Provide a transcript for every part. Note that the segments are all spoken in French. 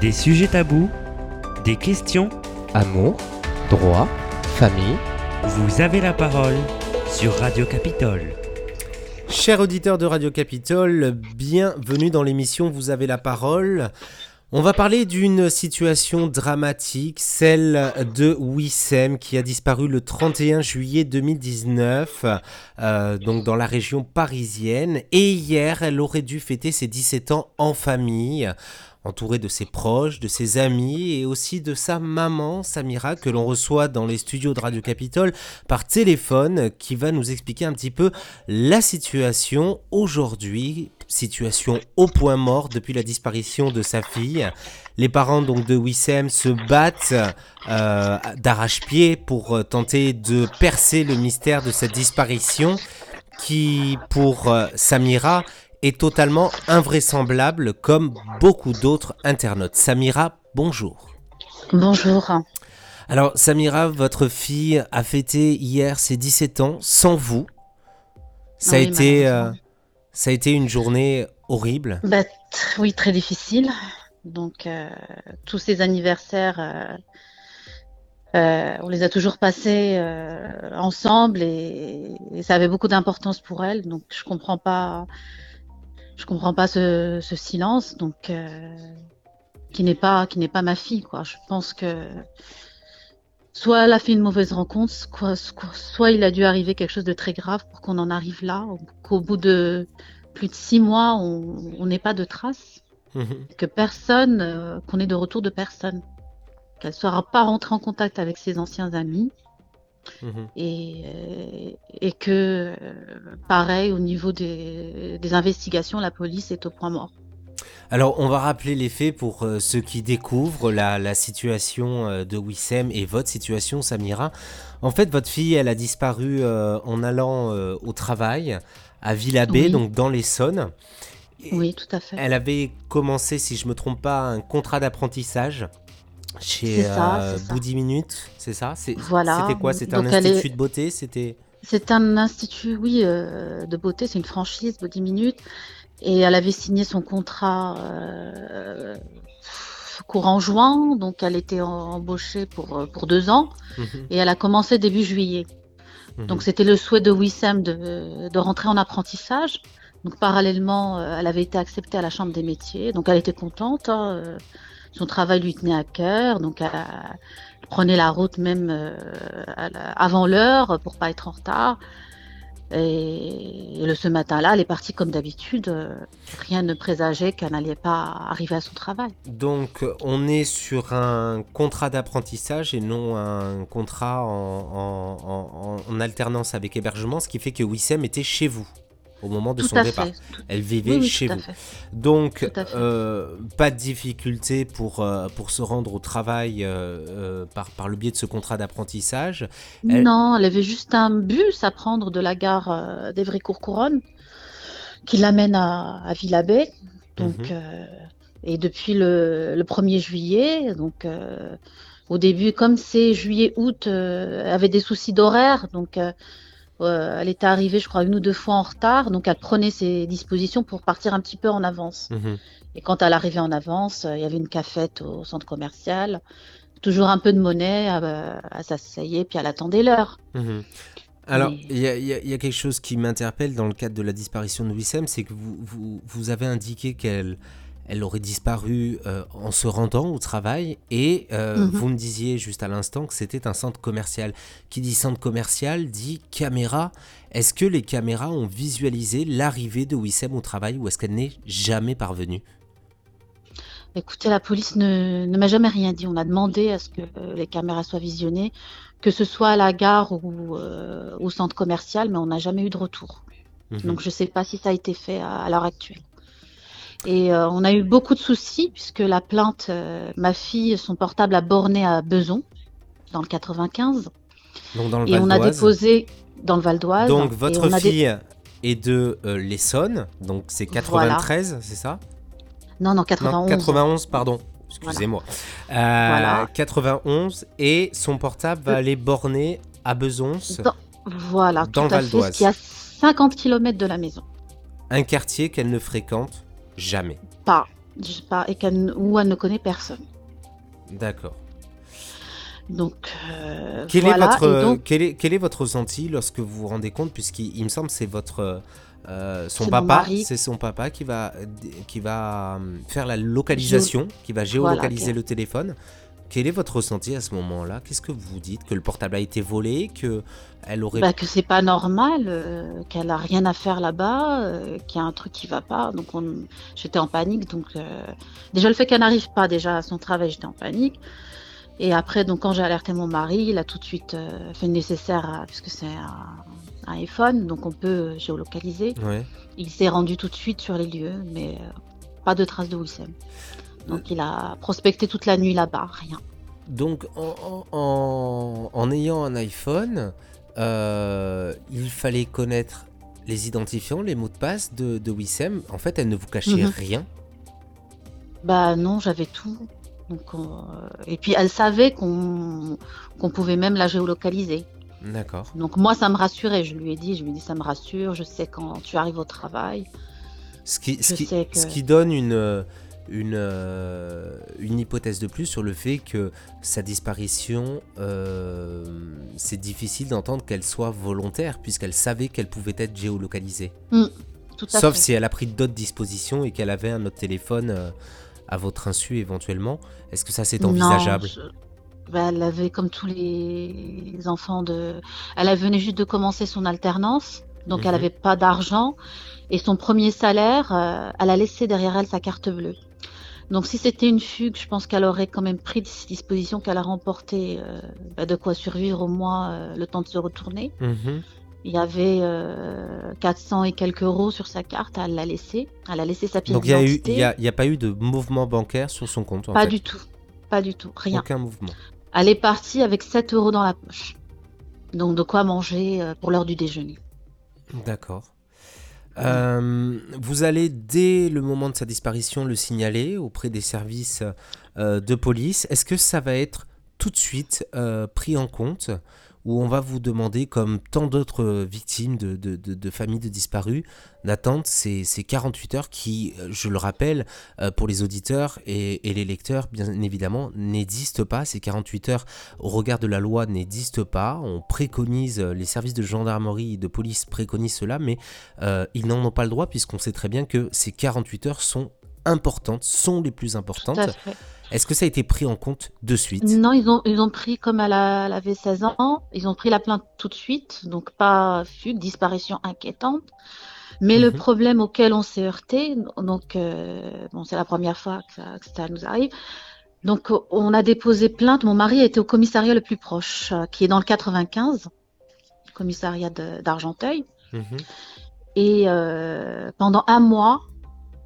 Des sujets tabous, des questions. Amour, droit, famille. Vous avez la parole sur Radio Capitole. Chers auditeurs de Radio Capitole, bienvenue dans l'émission Vous avez la parole. On va parler d'une situation dramatique, celle de Wissem qui a disparu le 31 juillet 2019, euh, donc dans la région parisienne. Et hier, elle aurait dû fêter ses 17 ans en famille entourée de ses proches, de ses amis et aussi de sa maman, Samira, que l'on reçoit dans les studios de Radio Capitole par téléphone, qui va nous expliquer un petit peu la situation aujourd'hui, situation au point mort depuis la disparition de sa fille. Les parents donc de Wissem se battent euh, d'arrache-pied pour tenter de percer le mystère de cette disparition qui, pour euh, Samira, est totalement invraisemblable comme beaucoup d'autres internautes. Samira, bonjour. Bonjour. Alors Samira, votre fille a fêté hier ses 17 ans sans vous. Ça, a, été, euh, ça a été une journée horrible. Bah, oui, très difficile. Donc euh, tous ces anniversaires, euh, on les a toujours passés ensemble et, et, ça avait beaucoup d'importance pour elle. Donc je comprends pas je comprends pas ce, ce silence, donc euh, qui n'est pas qui n'est pas ma fille, quoi. Je pense que soit elle a fait une mauvaise rencontre, soit, soit il a dû arriver quelque chose de très grave pour qu'on en arrive là, qu'au bout de plus de six mois, on n'ait pas de traces, mhm. que personne, euh, qu'on ait de retour de personne, qu'elle soit pas rentrée en contact avec ses anciens amis. Mhm. Et, et, que, pareil, au niveau des, des, investigations, la police est au point mort. Alors, on va rappeler les faits pour euh, ceux qui découvrent la, la, situation euh, de Wissem et votre situation, Samira. En fait, votre fille, elle a disparu euh, en allant euh, au travail à Villabé, oui. donc dans l'Essonne. Oui, tout à fait. Elle avait commencé, si je me trompe pas, un contrat d'apprentissage chez ça, euh, Bouddhi Minute, c'est ça? Voilà. C'était quoi? C'était un institut est... de beauté? C'était C'est un institut, oui, euh, de beauté. C'est une franchise, Bouddhi Minute. Et elle avait signé son contrat euh, courant juin, donc elle était embauchée pour, euh, pour deux ans. -hmm. Et elle a commencé début juillet. -hmm. Donc c'était le souhait de Wissem de, de rentrer en apprentissage. Donc parallèlement, elle avait été acceptée à la Chambre des métiers. Donc elle était contente. Hein, son travail lui tenait à cœur, donc elle, elle prenait la route même euh, avant l'heure pour pas être en retard. Et, ce matin-là, elle est partie comme d'habitude. Euh, rien ne présageait qu'elle n'allait pas arriver à son travail. Donc, on est sur un contrat d'apprentissage et non un contrat en, alternance avec hébergement, ce qui fait que Wissem était chez vous au moment de tout son départ. Elle vivait oui, oui, chez vous. Donc, euh, pas de difficulté pour, euh, pour se rendre au travail euh, par, par le biais de ce contrat d'apprentissage. Elle... Non, elle avait juste un bus à prendre de la gare d'Evry-Courcouronne qui l'amène à, à Villabé. Donc, mm -hmm. et depuis le, le 1er juillet, donc au début, comme c'est juillet-août, elle avait des soucis d'horaire, donc euh, elle était arrivée, je crois, une ou deux fois en retard, donc elle prenait ses dispositions pour partir un petit peu en avance. Mhm. Mmh. Et quand elle arrivait en avance, euh, il y avait une cafette au centre commercial, toujours un peu de monnaie, euh, elle s'asseyait, puis elle attendait l'heure. Mmh. Alors, il y, y, y, a quelque chose qui m'interpelle dans le cadre de la disparition de Wissem, c'est que vous, vous, vous, avez indiqué qu'elle elle aurait disparu euh, en se rendant au travail et euh, mmh. vous me disiez juste à l'instant que c'était un centre commercial. Qui dit centre commercial dit caméra. Est-ce que les caméras ont visualisé l'arrivée de Wissem au travail ou est-ce qu'elle n'est jamais parvenue? Écoutez, la police ne, ne m'a jamais rien dit. On a demandé à ce que euh, les caméras soient visionnées, que ce soit à la gare ou euh, au centre commercial, mais on n'a jamais eu de retour. Mmh. Donc je ne sais pas si ça a été fait à, à l'heure actuelle. Et euh, on a eu beaucoup de soucis puisque la plainte, euh, ma fille, son portable a borné à Beson, dans le 95. Donc dans le et on a déposé dans le Val d'Oise. Donc votre fille dé... est de euh, l'Essonne, donc c'est 93, voilà. c'est ça? Non, non, 91. Non, 91, pardon. Excusez-moi. Voilà. voilà. 91 et son portable va aller borner à Besons. Dans, voilà, dans tout le Val d'Oise. Qui est à 50 km de la maison. Un quartier qu'elle ne fréquente Jamais. Pas. pas, et qu'elle, où elle ne connaît personne. D'accord. Donc, euh, Quel, voilà. est votre, Et donc, quel, est, quel est votre ressenti lorsque vous vous rendez compte, puisqu'il il me semble que c'est votre... euh, son papa, c'est son papa qui va, qui va euh, faire la localisation, qui va géolocaliser Voilà, le téléphone. Quel est votre ressenti à ce moment-là? Qu'est-ce que vous dites? Que le portable a été volé Que elle aurait bah, que c'est pas normal, euh, qu'elle a rien à faire là-bas, euh, qu'il y a un truc qui va pas. Donc, on... j'étais en panique. Donc, euh, déjà le fait qu'elle n'arrive pas déjà à son travail, j'étais en panique. Et après, donc quand j'ai alerté mon mari, il a tout de suite fait le nécessaire, à- puisque c'est un, un iPhone, donc on peut géolocaliser. Ouais. Il s'est rendu tout de suite sur les lieux, mais pas de traces de Wissem. Donc il a prospecté toute la nuit là-bas, rien. Donc, en, en- en- en ayant un iPhone, euh, il fallait connaître les identifiants, les mots de passe de, de Wissem. En fait, elle ne vous cachait Mhm. rien. Bah non, j'avais tout. Donc, on- euh, Et puis elle savait qu'on pouvait même la géolocaliser. D'accord. Donc moi, ça me rassurait. Je lui ai dit, je lui ai dit, ça me rassure. Je sais quand tu arrives au travail. Ce qui, ce Je qui, sais que- ce qui donne une, euh, une, euh, une hypothèse de plus sur le fait que sa disparition, euh, c'est difficile d'entendre qu'elle soit volontaire, puisqu'elle savait qu'elle pouvait être géolocalisée. Tout à Sauf fait. si elle a pris d'autres dispositions et qu'elle avait un autre téléphone euh, à votre insu éventuellement. Est-ce que ça c'est Non, envisageable je- bah, elle avait comme tous les enfants de. Elle venait juste de commencer son alternance, donc Mhm. elle n'avait pas d'argent. Et son premier salaire, euh, elle a laissé derrière elle sa carte bleue. Donc si c'était une fugue, je pense qu'elle aurait quand même pris des dispositions qu'elle a remporté euh, bah, de quoi survivre au moins euh, le temps de se retourner. Mhm. Il y avait euh, 400 et quelques euros sur sa carte, elle l'a laissé. Elle a laissé sa pièce Donc il n'y a, pas eu de mouvement bancaire sur son compte en Pas fait. du tout. Pas du tout. Rien. Aucun mouvement. Elle est partie avec 7 euros dans la poche. Donc de quoi manger euh, pour l'heure du déjeuner. D'accord. Euh, vous allez, dès le moment de sa disparition, le signaler auprès des services euh, de police. Est-ce que ça va être tout de suite euh, pris en compte? Ou on va vous demander, comme tant d'autres euh, victimes de, de- de- de familles de disparus, d'attendre ces, ces 48 heures qui, euh, je le rappelle, euh, pour les auditeurs et, et les lecteurs, bien évidemment, n'existent pas. Ces 48 heures, au regard de la loi, n'existent pas. On préconise, les services de gendarmerie et de police préconisent cela, mais euh, ils n'en ont pas le droit puisqu'on sait très bien que ces 48 heures sont importantes, sont les plus Tout importantes. à fait. Est-ce que ça a été pris en compte de suite? Non, ils ont, ils ont pris, comme elle, a- elle avait 16 ans, ils ont pris la plainte tout de suite. Donc pas fugue, disparition inquiétante. Mais le Mhm. problème auquel on s'est heurté, donc euh, bon, c'est la première fois que ça, que ça nous arrive. Donc on a déposé plainte. Mon mari était au commissariat le plus proche, euh, qui est dans le 95, commissariat d'Argenteuil. Mhm. Et euh, pendant un mois,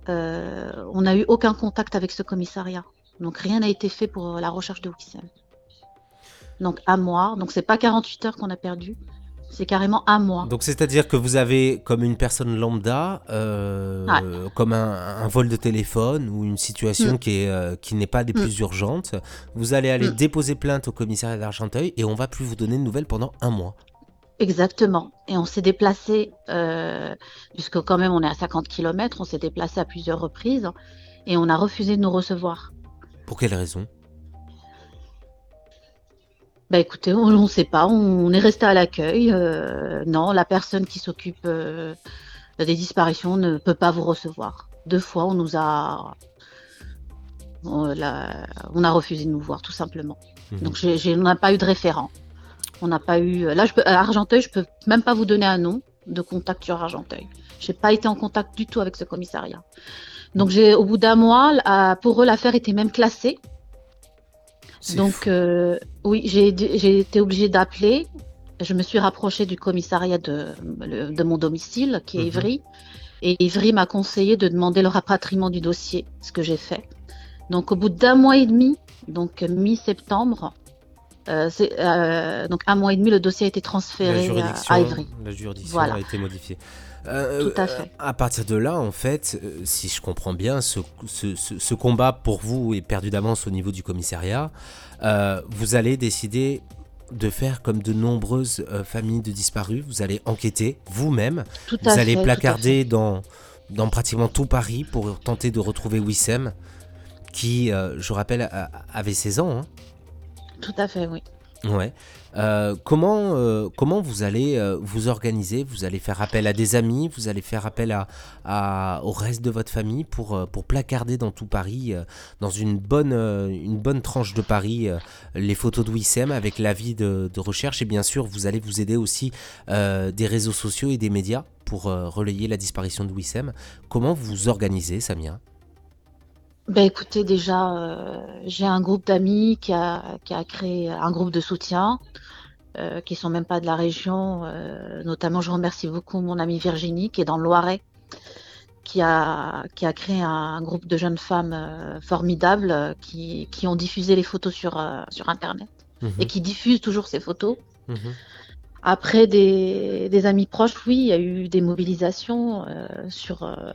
on n'a eu aucun contact avec ce commissariat. Donc rien n'a été fait pour la recherche de Wissem. Donc un mois. Donc c'est pas 48 heures qu'on a perdu, c'est carrément un mois. Donc c'est-à-dire que vous avez, comme une personne lambda, euh, comme un, un vol de téléphone ou une situation Mm. qui est euh, qui n'est pas des Mm. plus urgentes, vous allez aller Mm. déposer plainte au commissariat d'Argenteuil et on va plus vous donner de nouvelles pendant un mois. Exactement. Et on s'est déplacé, euh, puisque quand même on est à 50 km, on s'est déplacé à plusieurs reprises et on a refusé de nous recevoir. Pour quelle raison? Bah écoutez, on ne sait pas, on est resté à l'accueil. euh, non, la personne qui s'occupe euh, des disparitions ne peut pas vous recevoir. Deux fois, on nous a, on, la- on a refusé de nous voir, tout simplement. Mhm. Donc on n'a pas eu de référent. On n'a pas eu. Là, je peux, à Argenteuil, je peux même pas vous donner un nom de contact sur Argenteuil. J'ai pas été en contact du tout avec ce commissariat. Donc j'ai, au bout d'un mois, pour eux, l'affaire était même classée. Donc euh, oui, j'ai été obligée d'appeler. Je me suis rapprochée du commissariat de, mon domicile, qui est Mhm. Ivry. Et Ivry m'a conseillé de demander le rapatriement du dossier, ce que j'ai fait. Donc au bout d'un mois et demi, donc mi-septembre, euh, euh, donc un mois et demi, le dossier a été transféré à Ivry. la juridiction Voilà. a été modifiée. Euh, Tout à fait. À partir de là, en fait, euh, si je comprends bien, ce, ce- ce- ce combat pour vous est perdu d'avance au niveau du commissariat. Euh, vous allez décider de faire comme de nombreuses euh, familles de disparus. Vous allez enquêter vous-même. Tout Vous à allez fait, à placarder dans, dans pratiquement tout Paris pour tenter de retrouver Wissem, qui, je rappelle, avait 16 ans. Hein. Tout à fait, oui. Ouais. Euh, comment, euh, comment vous allez euh, vous organiser? Vous allez faire appel à des amis Vous allez faire appel à, au reste de votre famille pour, pour placarder dans tout Paris, dans une bonne, une bonne tranche de Paris, les photos de Wissem avec l'avis de, de recherche Et bien sûr, vous allez vous aider aussi des réseaux sociaux et des médias pour relayer la disparition de Wissem. Comment vous vous organisez, Samia? Ben écoutez, déjà, euh, j'ai un groupe d'amis qui a, qui a créé un groupe de soutien, euh, qui sont même pas de la région. Euh, notamment, je remercie beaucoup mon amie Virginie, qui est dans le Loiret, qui a, qui a créé un, groupe de jeunes femmes euh, formidables qui, qui ont diffusé les photos sur, sur Internet mhm. et qui diffusent toujours ces photos. Mhm. Après des, amis proches, oui, il y a eu des mobilisations euh, sur euh,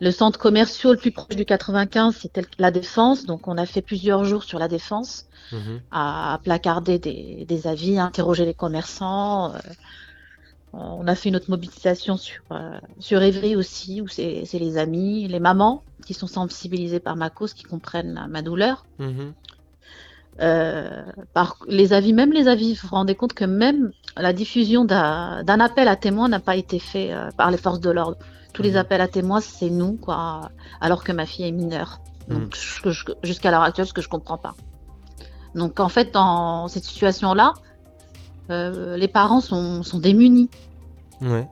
le centre commercial le plus proche du 95, c'était la Défense. Donc on a fait plusieurs jours sur la Défense mhm. à, placarder des, avis, interroger les commerçants. Euh, on a fait une autre mobilisation sur, sur Évry aussi, où c'est les amis, les mamans qui sont sensibilisées par ma cause, qui comprennent ma, douleur. Mhm. Euh, par les avis, même les avis, vous vous rendez compte que même la diffusion d'un appel à témoins n'a pas été fait euh, par les forces de l'ordre. Tous les mhm. appels à témoins, c'est nous, quoi, alors que ma fille est mineure. Mhm. Jusqu'à l'heure actuelle, ce que je comprends pas. Donc, en fait, dans cette situation-là, euh, les parents sont, sont démunis. Ouais.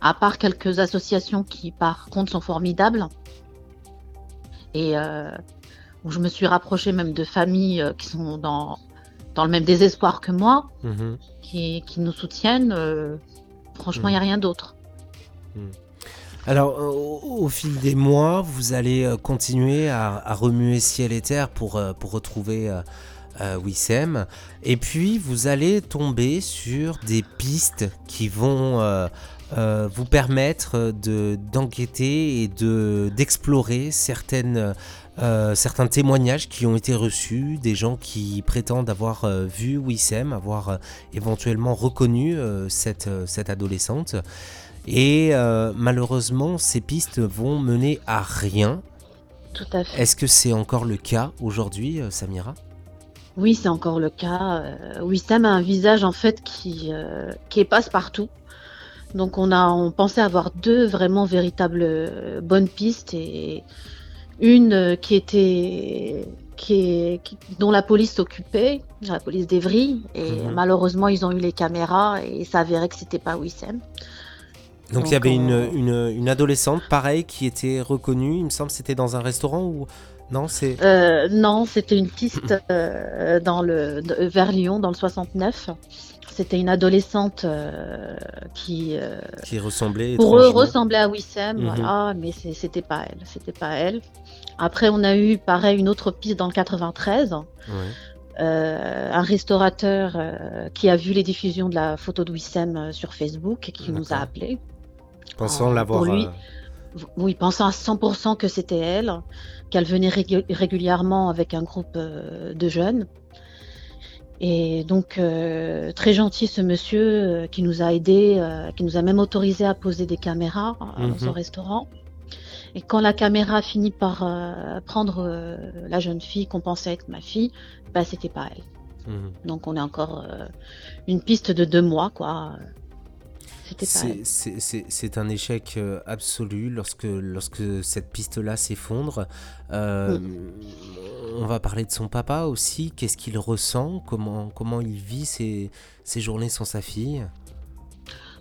À part quelques associations qui, par contre, sont formidables. Et où je me suis rapprochée même de familles euh, qui sont dans, dans le même désespoir que moi, mhm. qui, qui, nous soutiennent. Euh, franchement, il n'y a mhm. rien d'autre. Mhm. Alors, au, fil des mois, vous allez euh, continuer à, remuer ciel et terre pour, pour retrouver Wissem. Et puis, vous allez tomber sur des pistes qui vont vous permettre d'enquêter et d'explorer certaines euh, certains témoignages qui ont été reçus, des gens qui prétendent avoir euh, vu Wissem, avoir euh, éventuellement reconnu cette, cette adolescente. Et malheureusement, ces pistes vont mener à rien. Tout à fait. Est-ce que c'est encore le cas aujourd'hui, Samira? Oui, c'est encore le cas. Wissem a un visage en fait qui, qui passe partout. Donc on a on pensait avoir deux vraiment véritables bonnes pistes et une euh, qui était qui dont la police s'occupait, la police d'Evry, et mhm. malheureusement ils ont eu les caméras et ça avérait que c'était pas Wissem. Donc, il y avait une, une, une, adolescente, pareil, qui était reconnue. Il me semble c'était dans un restaurant ou non c'est euh, Non, c'était une piste euh, dans le vers Lyon dans le 69. C'était une adolescente euh, qui euh, qui ressemblait pour eux ressemblait à Wissem, mhm. voilà, mais c'était pas elle, c'était pas elle. Après, on a eu pareil une autre piste dans le 93. Euh, un restaurateur qui a vu les diffusions de la photo de Wissem sur Facebook et qui nous a appelés. Pensant l'avoir. Oui, pensant à 100% que c'était elle, qu'elle venait régulièrement avec un groupe de jeunes. Et donc euh, très gentil ce monsieur euh, qui nous a aidés, euh, qui nous a même autorisé à poser des caméras dans son mhm. restaurant. Et quand la caméra a fini par prendre la jeune fille qu'on pensait être ma fille, bah c'était pas elle. Mhm. Donc on est encore une piste de deux mois quoi. C'est un échec euh, absolu lorsque, lorsque cette piste-là s'effondre. Euh, on va parler de son papa aussi. Qu'est-ce qu'il ressent? Comment, comment il vit ses, ses journées sans sa fille?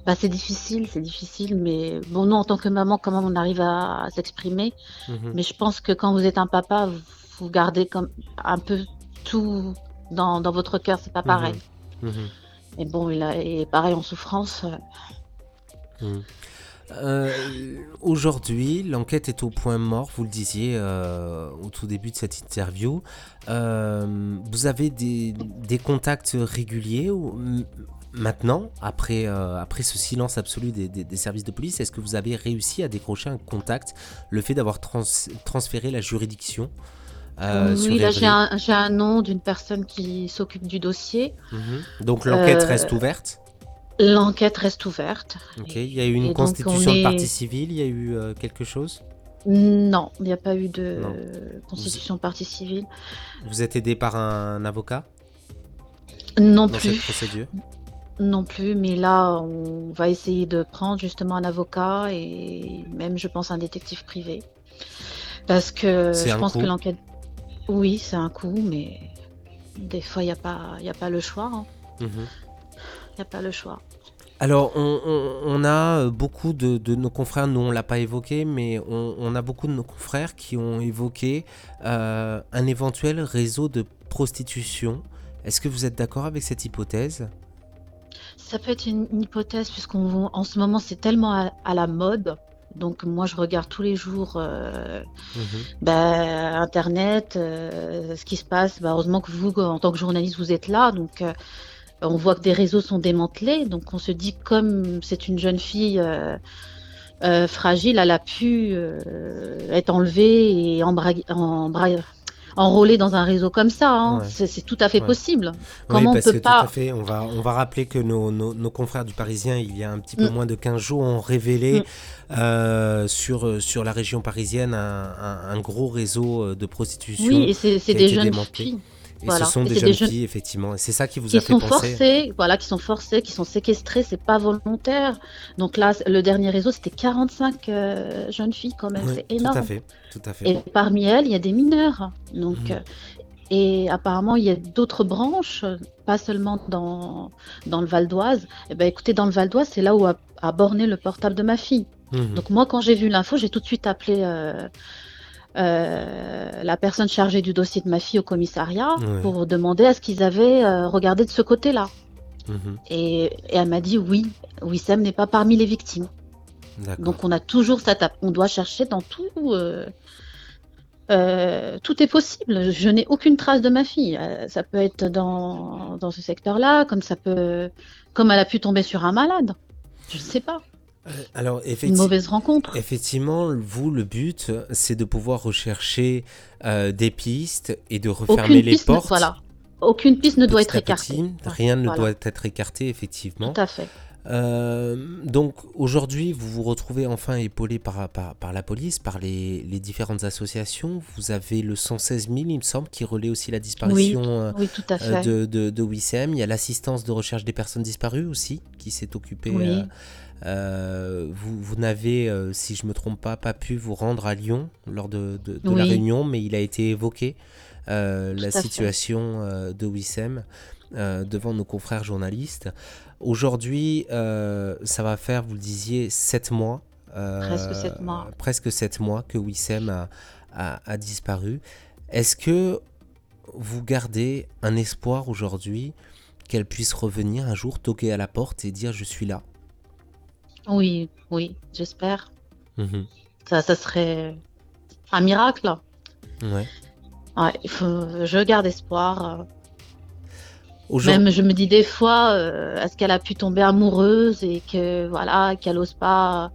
Bah, c'est difficile, c'est difficile, mais bon, nous, en tant que maman, comment on arrive à, s'exprimer mhm. Mais je pense que quand vous êtes un papa, vous, gardez comme un peu tout dans, dans votre cœur, c'est pas mhm. pareil. Mhm. Et bon, il est pareil en souffrance. Mmh. Euh, aujourd'hui, l'enquête est au point mort, vous le disiez euh, au tout début de cette interview. Euh, vous avez des, contacts réguliers maintenant, après, après ce silence absolu des, services de police Est-ce que vous avez réussi à décrocher un contact Le fait d'avoir transféré la juridiction? Oui, là j'ai un, nom d'une personne qui s'occupe du dossier. Mmh. Donc l'enquête reste ouverte? L'enquête reste ouverte. Ok, il y a eu une Et constitution on de partie civile, il y a eu euh, quelque chose? Non, il n'y a pas eu de Non. constitution de partie civile. Vous êtes aidé par un avocat? Non dans cette plus, procédure? Non plus, mais là, on va essayer de prendre justement un avocat et même, je pense, un détective privé. Parce que je un pense que l'enquête... Oui, c'est un coup, mais des fois, il n'y a pas, y a pas le choix. hein. Mhm. Il n'y a pas le choix. Alors, on, on- on a beaucoup de, de nos confrères, nous on l'a pas évoqué, mais on, on a beaucoup de nos confrères qui ont évoqué euh, un éventuel réseau de prostitution. Est-ce que vous êtes d'accord avec cette hypothèse? Ça peut être une, une hypothèse, puisqu'on en ce moment, c'est tellement à, à la mode. Donc, moi, je regarde tous les jours euh, Mhm. bah, Internet, euh, ce qui se passe. Bah, heureusement que vous, en tant que journaliste, vous êtes là. Donc, euh, on voit que des réseaux sont démantelés. Donc, on se dit, comme c'est une jeune fille fragile, elle a pu être enlevée et embra- embra- enrôlée dans un réseau comme ça. hein. Ouais. C'est tout à fait Ouais. possible. Oui, Comment on parce peut que pas tout à fait, on va, on va rappeler que nos, nos- nos confrères du Parisien, il y a un petit peu Mm. moins de 15 jours, ont révélé Mm. euh, sur, sur la région parisienne un, un- un gros réseau euh, de prostitution. Oui, et c'est des jeunes filles. Et voilà. ce sont Et des jeunes des jeunes- filles, effectivement. C'est ça qui vous qui a fait sont penser. forcés, voilà, qui sont forcés, qui sont séquestrés, c'est pas volontaire. Donc là, le dernier réseau, c'était 45 euh, jeunes filles quand même, Oui, c'est tout énorme. à fait, tout à fait. Et parmi elles, il y a des mineurs. Donc, Mhm. euh, et apparemment, il y a d'autres branches, pas seulement dans, dans le Val d'Oise. Eh ben, écoutez, dans le Val d'Oise, c'est là où a, a borné le portable de ma fille. Mhm. Donc moi, quand j'ai vu l'info, j'ai tout de suite appelé euh, euh, la personne chargée du dossier de ma fille au commissariat Ouais. pour demander à ce qu'ils avaient euh, regardé de ce côté-là. Mhm. Et, et elle m'a dit oui, Wissem n'est pas parmi les victimes. Donc on a toujours cette, on doit chercher dans tout. euh, euh, tout est possible. Je n'ai aucune trace de ma fille. Euh, ça peut être dans, dans ce secteur-là, comme ça peut, comme elle a pu tomber sur un malade. Je ne sais pas. Euh, Alors, Une effectivement. mauvaise rencontre. Effectivement, vous, le but, c'est de pouvoir rechercher euh, des pistes et de refermer Aucune les piste, ne- portes. voilà. Aucune piste ne doit être petit. écartée. Rien ne doit être écarté, effectivement. Tout à fait. Euh, donc aujourd'hui, vous vous retrouvez enfin épaulé par, par, par la police, par les, les différentes associations. Vous avez le 116 000, il me semble, qui relaie aussi la disparition Oui, tout à euh, de, de, de Wissem. Il y a l'assistance de recherche des personnes disparues aussi, qui s'est occupée. Oui. Euh, vous vous n'avez, euh, si je me trompe pas, pas pu vous rendre à Lyon lors de, de- de la réunion, mais il a été évoqué euh, la situation de Wissem devant nos confrères journalistes. Aujourd'hui, ça va faire, vous le disiez, sept mois. Presque sept mois. Presque sept mois que Wissem a, a- a disparu. Est-ce que vous gardez un espoir aujourd'hui qu'elle puisse revenir un jour, toquer à la porte et dire je suis là Oui, oui, j'espère. Mhm. Ça, ça serait un miracle. Ouais. Ouais, il faut- je garde espoir. Même je me dis des fois, euh, est-ce qu'elle a pu tomber amoureuse et que voilà, qu'elle ose pas?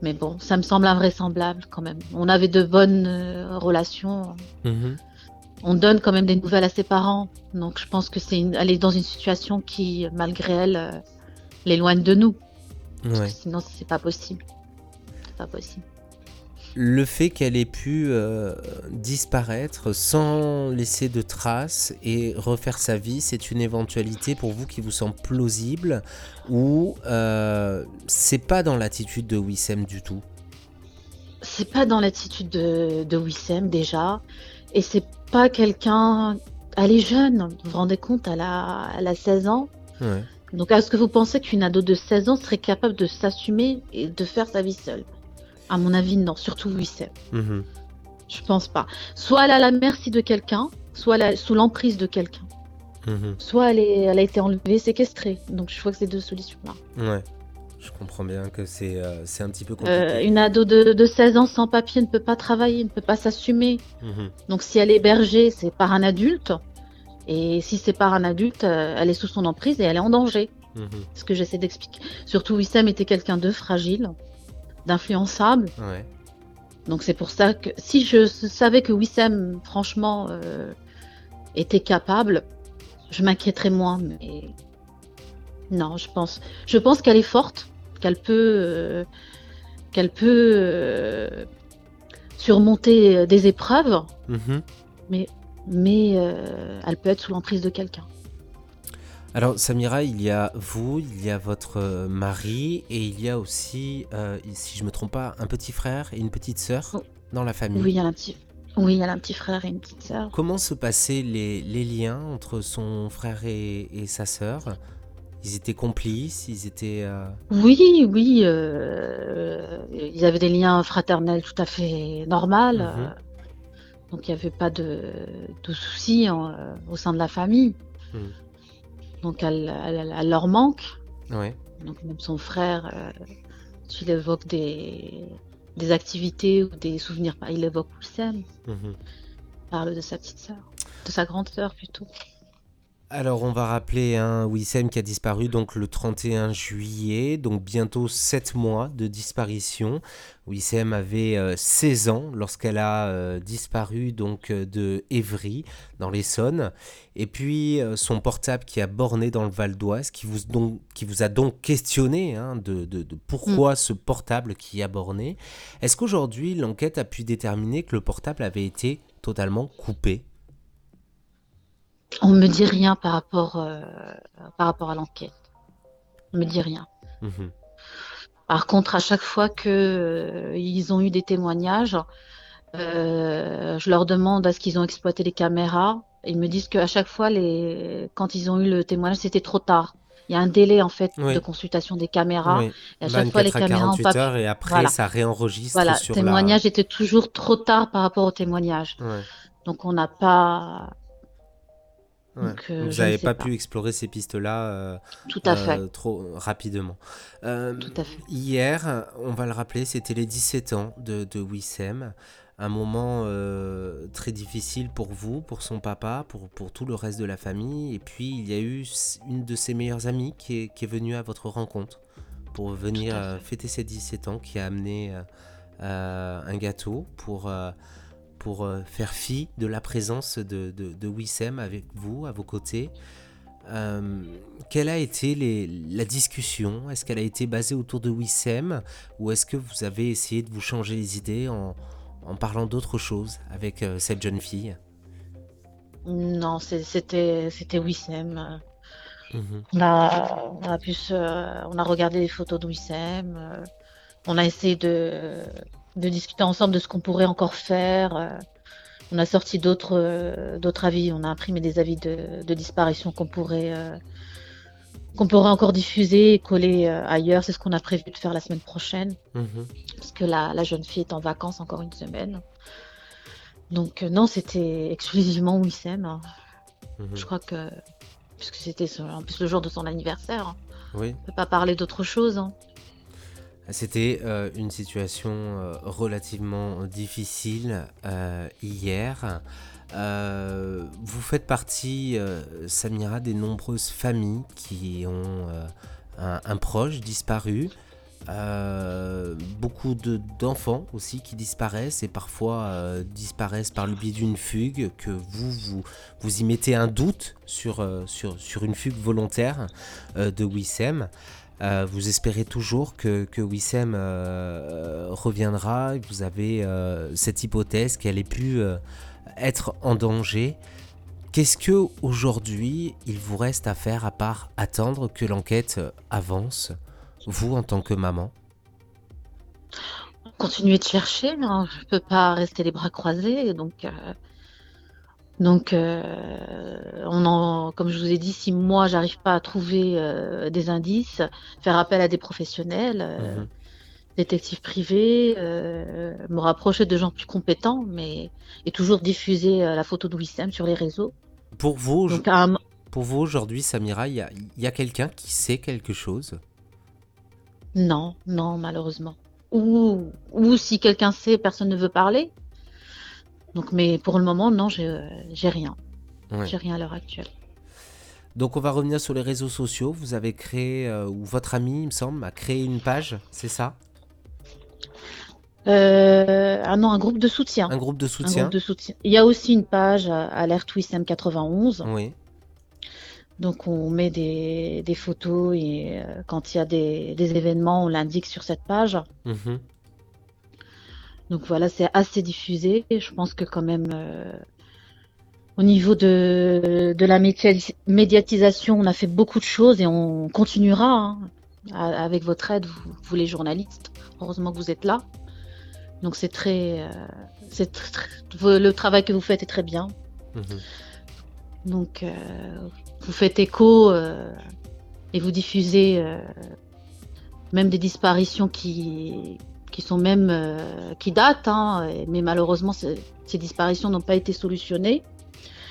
Mais bon, ça me semble invraisemblable quand même. On avait de bonnes euh, relations. Mhm. On donne quand même des nouvelles à ses parents. Donc je pense que c'est une... elle est dans une situation qui, malgré elle, euh, l'éloigne de nous. Parce que Ouais. Sinon, c'est pas possible. C'est pas possible. Le fait qu'elle ait pu euh, disparaître sans laisser de traces et refaire sa vie, c'est une éventualité pour vous qui vous semble plausible ou euh, c'est pas dans l'attitude de Wissem du tout? C'est pas dans l'attitude de, de Wissem déjà. Et c'est pas quelqu'un. Elle est jeune, vous vous rendez compte, elle a, elle a 16 ans. Ouais. Donc est-ce que vous pensez qu'une ado de 16 ans serait capable de s'assumer et de faire sa vie seule? À mon avis, non, surtout Wissem. Mhm. Je pense pas. Soit elle est à la merci de quelqu'un, soit elle est sous l'emprise de quelqu'un. Mhm. Soit elle, est, elle a été enlevée, séquestrée. Donc je vois que c'est deux solutions-là. Ouais. Je comprends bien que c'est euh, un petit peu compliqué. Euh, une ado de, de 16 ans sans papier ne peut pas travailler, ne peut pas s'assumer. Mhm. Donc si elle est hébergée, c'est par un adulte. Et si c'est par un adulte, euh, elle est sous son emprise et elle est en danger. Mhm. Ce que j'essaie d'expliquer. Surtout Wissem était quelqu'un de fragile, d'influençable. Ouais. Donc c'est pour ça que si je savais que Wissem, franchement, euh, était capable, je m'inquiéterais moins. Mais Non, je pense. Je pense qu'elle est forte, qu'elle peut, euh, qu'elle peut euh, surmonter des épreuves, Mhm. mais, mais euh, elle peut être sous l'emprise de quelqu'un. Alors Samira, il y a vous, il y a votre euh, mari et il y a aussi, euh, si je me trompe pas, un petit frère et une petite sœur Oh. dans la famille. Oui, elle a un petit, oui, elle a un petit frère et une petite sœur. Comment se passaient les, les liens entre son frère et, et sa sœur? Ils étaient complices, ils étaient... euh, Oui, oui, euh, ils avaient des liens fraternels tout à fait normaux. Mhm. Donc il n'y avait pas de, de soucis en- euh, au sein de la famille. Mhm. Donc elle, elle- elle leur manque. Ouais. Donc même son frère, euh, s'il évoque des, des activités ou des souvenirs, il évoque Wissem, Mhm. il parle de sa petite sœur, de sa grande sœur plutôt. Alors on va rappeler un Wissem qui a disparu donc le 31 juillet, donc bientôt 7 mois de disparition. Wissem avait euh, 16 ans lorsqu'elle a euh, disparu donc euh, de Évry dans l'Essonne. Et puis euh, son portable qui a borné dans le Val d'Oise, qui vous, donc, qui vous a donc questionné hein, de, de- de pourquoi ce portable qui a borné. Est-ce qu'aujourd'hui l'enquête a pu déterminer que le portable avait été totalement coupé? On me dit rien par rapport, euh, par rapport à l'enquête. On me dit rien. Mhm. Par contre, à chaque fois que euh, ils ont eu des témoignages, euh, je leur demande à ce qu'ils ont exploité les caméras. Ils me disent qu'à chaque fois, les... quand ils ont eu le témoignage, c'était trop tard. Il y a un délai en fait Oui. de consultation des caméras. Oui. Et à chaque fois, les 24 à caméras ont 48 pas heures et après Voilà. ça réenregistre Voilà, le témoignage était toujours trop tard par rapport au témoignage. Ouais, Donc on n'a pas ouais. Donc, euh, Vous n'avez pas, pas. pu explorer ces pistes-là euh, tout à euh, trop rapidement. Euh, tout à fait. Hier, on va le rappeler, c'était les 17 ans de, de Wissem. Un moment très difficile pour vous, pour son papa, pour, pour tout le reste de la famille. Et puis, il y a eu une de ses meilleures amies qui est, qui est venue à votre rencontre pour venir fêter ses 17 ans, qui a amené un gâteau pour, pour euh, faire fi de la présence de, de, de Wissem avec vous, à vos côtés. Euh, quelle a été les- la discussion? Est-ce qu'elle a été basée autour de Wissem? Ou est-ce que vous avez essayé de vous changer les idées en, en parlant d'autre chose avec euh, cette jeune fille? Non, c'était Wissem. Mhm. On a, on a pu se- on a regardé les photos de Wissem. on a essayé de, de discuter ensemble de ce qu'on pourrait encore faire. euh, on a sorti d'autres euh, d'autres avis. On a imprimé des avis de, de disparition qu'on pourrait euh, qu'on pourrait encore diffuser et coller euh, ailleurs. C'est ce qu'on a prévu de faire la semaine prochaine. Mhm. parce que la, la jeune fille est en vacances encore une semaine. Donc euh, non, c'était exclusivement Wissem. hein. Mhm. Je crois que puisque c'était en plus le jour de son anniversaire, hein. Oui, on peut pas parler d'autre chose. hein. C'était euh, une situation euh, relativement difficile euh, hier. Vous faites partie, Samira, des nombreuses familles qui ont un, proche disparu. Beaucoup de- d'enfants aussi qui disparaissent et parfois disparaissent par le biais d'une fugue que vous, vous vous y mettez un doute sur, sur, sur une fugue volontaire de Wissem. Euh, vous espérez toujours que, que Wissem euh, euh, reviendra. Vous avez cette hypothèse qu'elle ait pu être en danger. Qu'est-ce que aujourd'hui il vous reste à faire à part attendre que l'enquête avance, vous en tant que maman? Continuer de chercher, hein. je peux pas rester les bras croisés. Donc, donc euh, on en, comme je vous ai dit, si moi j'arrive pas à trouver euh, des indices, faire appel à des professionnels. euh, Mhm. détective privé, euh, me rapprocher de gens plus compétents, mais et toujours diffuser la photo de Wissem sur les réseaux. Pour vous, Donc à un- pour vous aujourd'hui, Samira, il y a, il y a quelqu'un qui sait quelque chose? Non, non, malheureusement. Ou, ou si quelqu'un sait, personne ne veut parler. Donc, mais pour le moment, non, j'ai euh, j'ai rien. Ouais. J'ai rien à l'heure actuelle. Donc on va revenir sur les réseaux sociaux. Vous avez créé, euh, ou votre ami, il me semble, a créé une page, c'est ça? Euh, ah non, un groupe de soutien. Un groupe de Un soutien groupe de soutien. Il y a aussi une page euh, Alerte Wissem 91. Oui. Donc on met des, des photos et euh, quand il y a des, des événements, on l'indique sur cette page. Mhm. Donc voilà, c'est assez diffusé. Et je pense que quand même, euh, au niveau de, de la média- médiatisation, on a fait beaucoup de choses et on continuera hein, avec votre aide, vous, vous les journalistes. Heureusement que vous êtes là. Donc c'est très, euh, c'est tr- tr- le travail que vous faites est très bien. Mhm. Donc euh, vous faites écho et vous diffusez même des disparitions qui qui sont même euh, qui datent, hein, mais malheureusement ce- ces disparitions n'ont pas été solutionnées.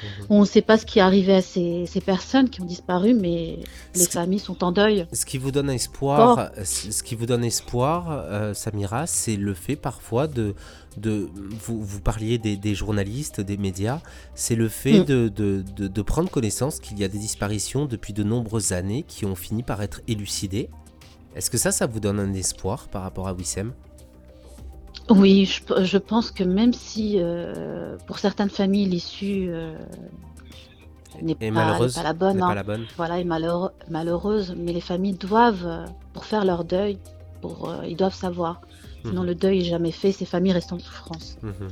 Mhm. On ne sait pas ce qui est arrivé à ces, ces personnes qui ont disparu, mais les Ce- familles sont en deuil. Ce qui vous donne espoir, ce qui vous donne espoir, euh, Samira, c'est le fait parfois de, de vous, vous parliez des, des journalistes, des médias, c'est le fait Mm. de, de, de- de prendre connaissance qu'il y a des disparitions depuis de nombreuses années qui ont fini par être élucidées. Est-ce que ça, ça vous donne un espoir par rapport à Wissem? Oui, je, je pense que même si euh, pour certaines familles l'issue euh, n'est pas, malheureuse, n'est pas la bonne, n'est hein, pas la bonne voilà, est malheureux- malheureuse, mais les familles doivent, euh, pour faire leur deuil, pour, euh, ils doivent savoir. Sinon, Mhm. le deuil est jamais fait, ces familles restent en souffrance. Mhm.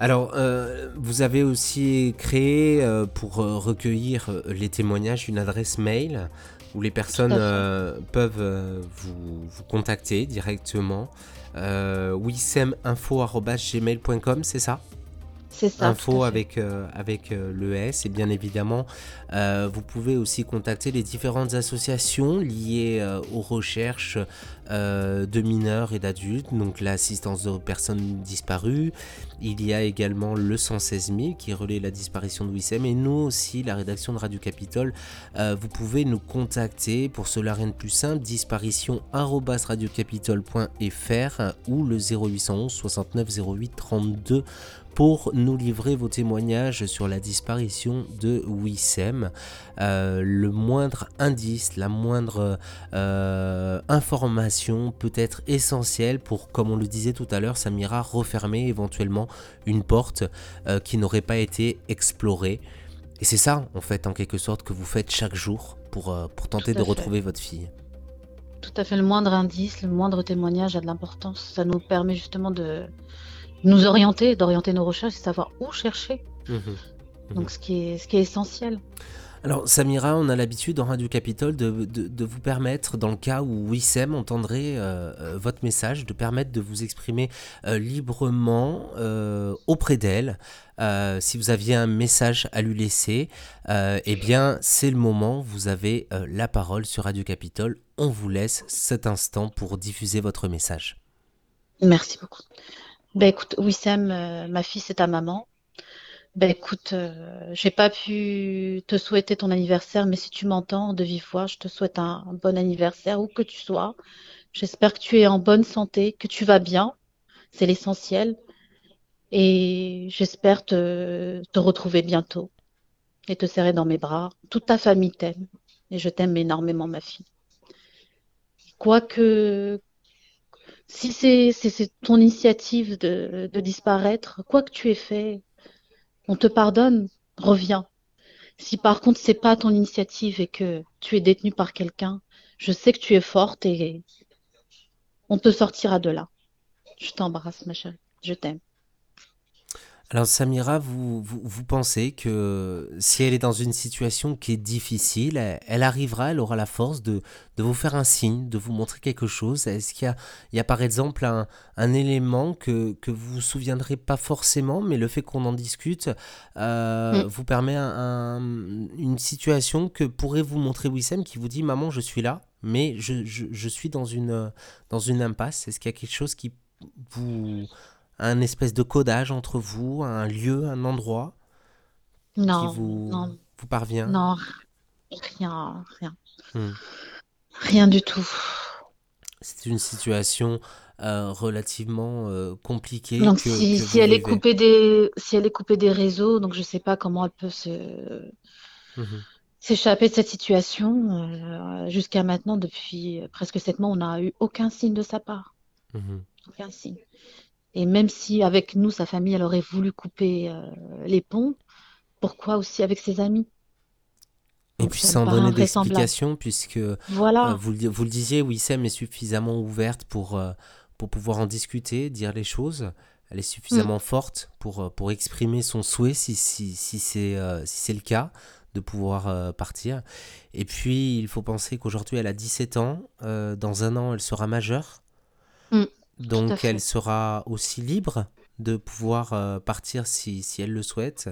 Alors, euh, vous avez aussi créé, euh, pour recueillir les témoignages, une adresse mail où les personnes euh, peuvent vous, vous contacter directement. Euh, wisseminfo.gmail.com, c'est ça? Ça. Info avec, euh, avec euh, le S et bien évidemment euh, vous pouvez aussi contacter les différentes associations liées euh, aux recherches de mineurs et d'adultes, donc l'assistance de personnes disparues. Il y a également le 116 000 qui relaie la disparition de Wissem et nous aussi, la rédaction de Radio Capitole, vous pouvez nous contacter pour cela rien de plus simple, disparition arobase radiocapitole.fr ou le 0811 69 08 32 pour nous livrer vos témoignages sur la disparition de Wissem. Euh, le moindre indice, la moindre euh, information peut être essentielle pour, comme on le disait tout à l'heure, Samira, refermer éventuellement une porte euh, qui n'aurait pas été explorée. Et c'est ça, en fait, en quelque sorte, que vous faites chaque jour pour, pour tenter de fait. retrouver votre fille. Tout à fait, le moindre indice, le moindre témoignage a de l'importance. Ça nous permet justement de nous orienter, d'orienter nos recherches et savoir où chercher. Mhm. Donc, ce qui est, ce qui est essentiel. Alors Samira, on a l'habitude dans Radio Capitole de, de- de vous permettre, dans le cas où Wissem entendrait euh, euh, votre message, de permettre de vous exprimer euh, librement euh, auprès d'elle. Si vous aviez un message à lui laisser, eh bien c'est le moment, vous avez la parole sur Radio Capitole. On vous laisse cet instant pour diffuser votre message. Merci beaucoup. Ben écoute, Wissem, euh, ma fille, c'est ta maman. Ben écoute, euh, j'ai pas pu te souhaiter ton anniversaire, mais si tu m'entends de vive voix, je te souhaite un, bon anniversaire où que tu sois. J'espère que tu es en bonne santé, que tu vas bien. C'est l'essentiel. Et j'espère te, te retrouver bientôt et te serrer dans mes bras. Toute ta famille t'aime. Et je t'aime énormément, ma fille. Quoique, si c'est ton initiative de, de disparaître, quoi que tu aies fait, on te pardonne, reviens. Si par contre c'est pas ton initiative et que tu es détenue par quelqu'un, je sais que tu es forte et on te sortira de là. Je t'embrasse, ma chérie. Je t'aime. Alors Samira, vous, vous, vous pensez que si elle est dans une situation qui est difficile, elle, elle arrivera, elle aura la force de, de vous faire un signe, de vous montrer quelque chose? Est-ce qu'il y a, il y a par exemple un, un élément que, que vous vous souviendrez pas forcément, mais le fait qu'on en discute euh, Mm. vous permet un- un- une situation que pourrait vous montrer Wissem qui vous dit « Maman, je suis là, mais je, je, je suis dans une, dans une impasse ». Est-ce qu'il y a quelque chose qui vous un espèce de codage entre vous, un lieu, un endroit Non, qui vous, non, vous parvient? Non, rien, rien, Hmm. rien du tout. C'est une situation euh, relativement euh, compliquée Donc que, si, que si vous elle est coupée des, si elle est coupée des réseaux, donc je sais pas comment elle peut se, Mhm. s'échapper de cette situation. Euh, jusqu'à maintenant, depuis presque sept mois, on n'a eu aucun signe de sa part. Mhm. Aucun signe. Et même si avec nous, sa famille, elle aurait voulu couper euh, les ponts, pourquoi aussi avec ses amis? Et puis sans donner d'explication, puisque euh, Voilà. vous, le, vous le disiez, Wissem est suffisamment ouverte pour, euh, pour pouvoir en discuter, dire les choses. Elle est suffisamment forte pour, euh, pour exprimer son souhait si, si, si c'est euh, si le cas de pouvoir euh, partir. Et puis, il faut penser qu'aujourd'hui, elle a 17 ans. Euh, dans un an, elle sera majeure. Donc, elle sera aussi libre de pouvoir euh, partir si, si elle le souhaite.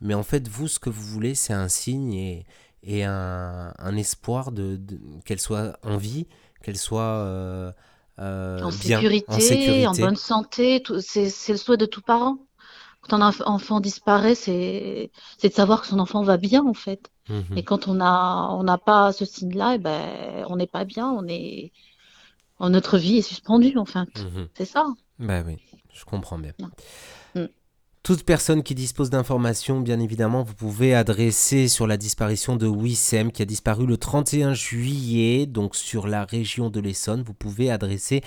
Mais en fait, vous, ce que vous voulez, c'est un signe et, et un, un espoir de, de- qu'elle soit en vie, qu'elle soit euh, euh, en bien, sécurité, en sécurité. en bonne santé, c'est c'est le souhait de tout parent. Quand un enf- enfant disparaît, c'est c'est de savoir que son enfant va bien en fait. Mhm. Et quand on a on n'a pas ce signe-là, eh ben on n'est pas bien, on est notre vie est suspendue en fait. Mhm. C'est ça. Bah oui, je comprends bien. Mm. Toute personne qui dispose d'informations, bien évidemment, vous pouvez adresser sur la disparition de Wissem qui a disparu le 31 juillet, donc sur la région de l'Essonne. Vous pouvez adresser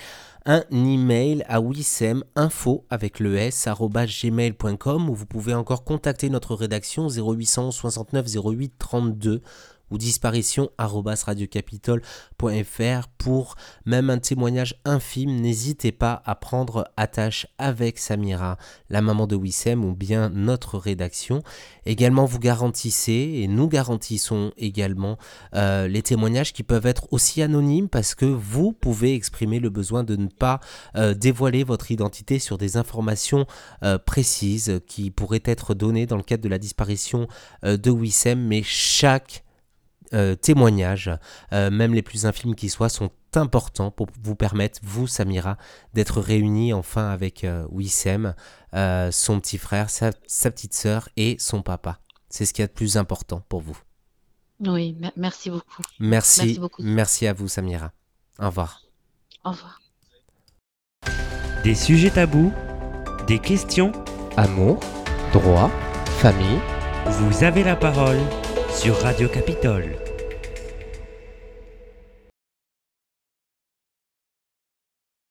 un email à wisseminfo avec le s gmail.com ou vous pouvez encore contacter notre rédaction 0800 69 08 32 ou disparition arobase radiocapitole.fr pour même un témoignage infime. N'hésitez pas à prendre attache avec Samira, la maman de Wissem ou bien notre rédaction. Également, vous garantissez et nous garantissons également euh, les témoignages qui peuvent être aussi anonymes parce que vous pouvez exprimer le besoin de ne pas euh, dévoiler votre identité sur des informations euh, précises qui pourraient être données dans le cadre de la disparition de Wissem, mais chaque euh, témoignages, euh, même les plus infimes qui soient, sont importants pour vous permettre, vous, Samira, d'être réunis enfin avec euh, Wissem, euh, son petit frère, sa, sa petite sœur et son papa. C'est ce qu'il y a de plus important pour vous. Oui, me- merci beaucoup. Merci, Merci beaucoup. merci à vous, Samira. Au revoir. Au revoir. Des sujets tabous, des questions, Amour, droit, famille, vous avez la parole sur Radio Capitole.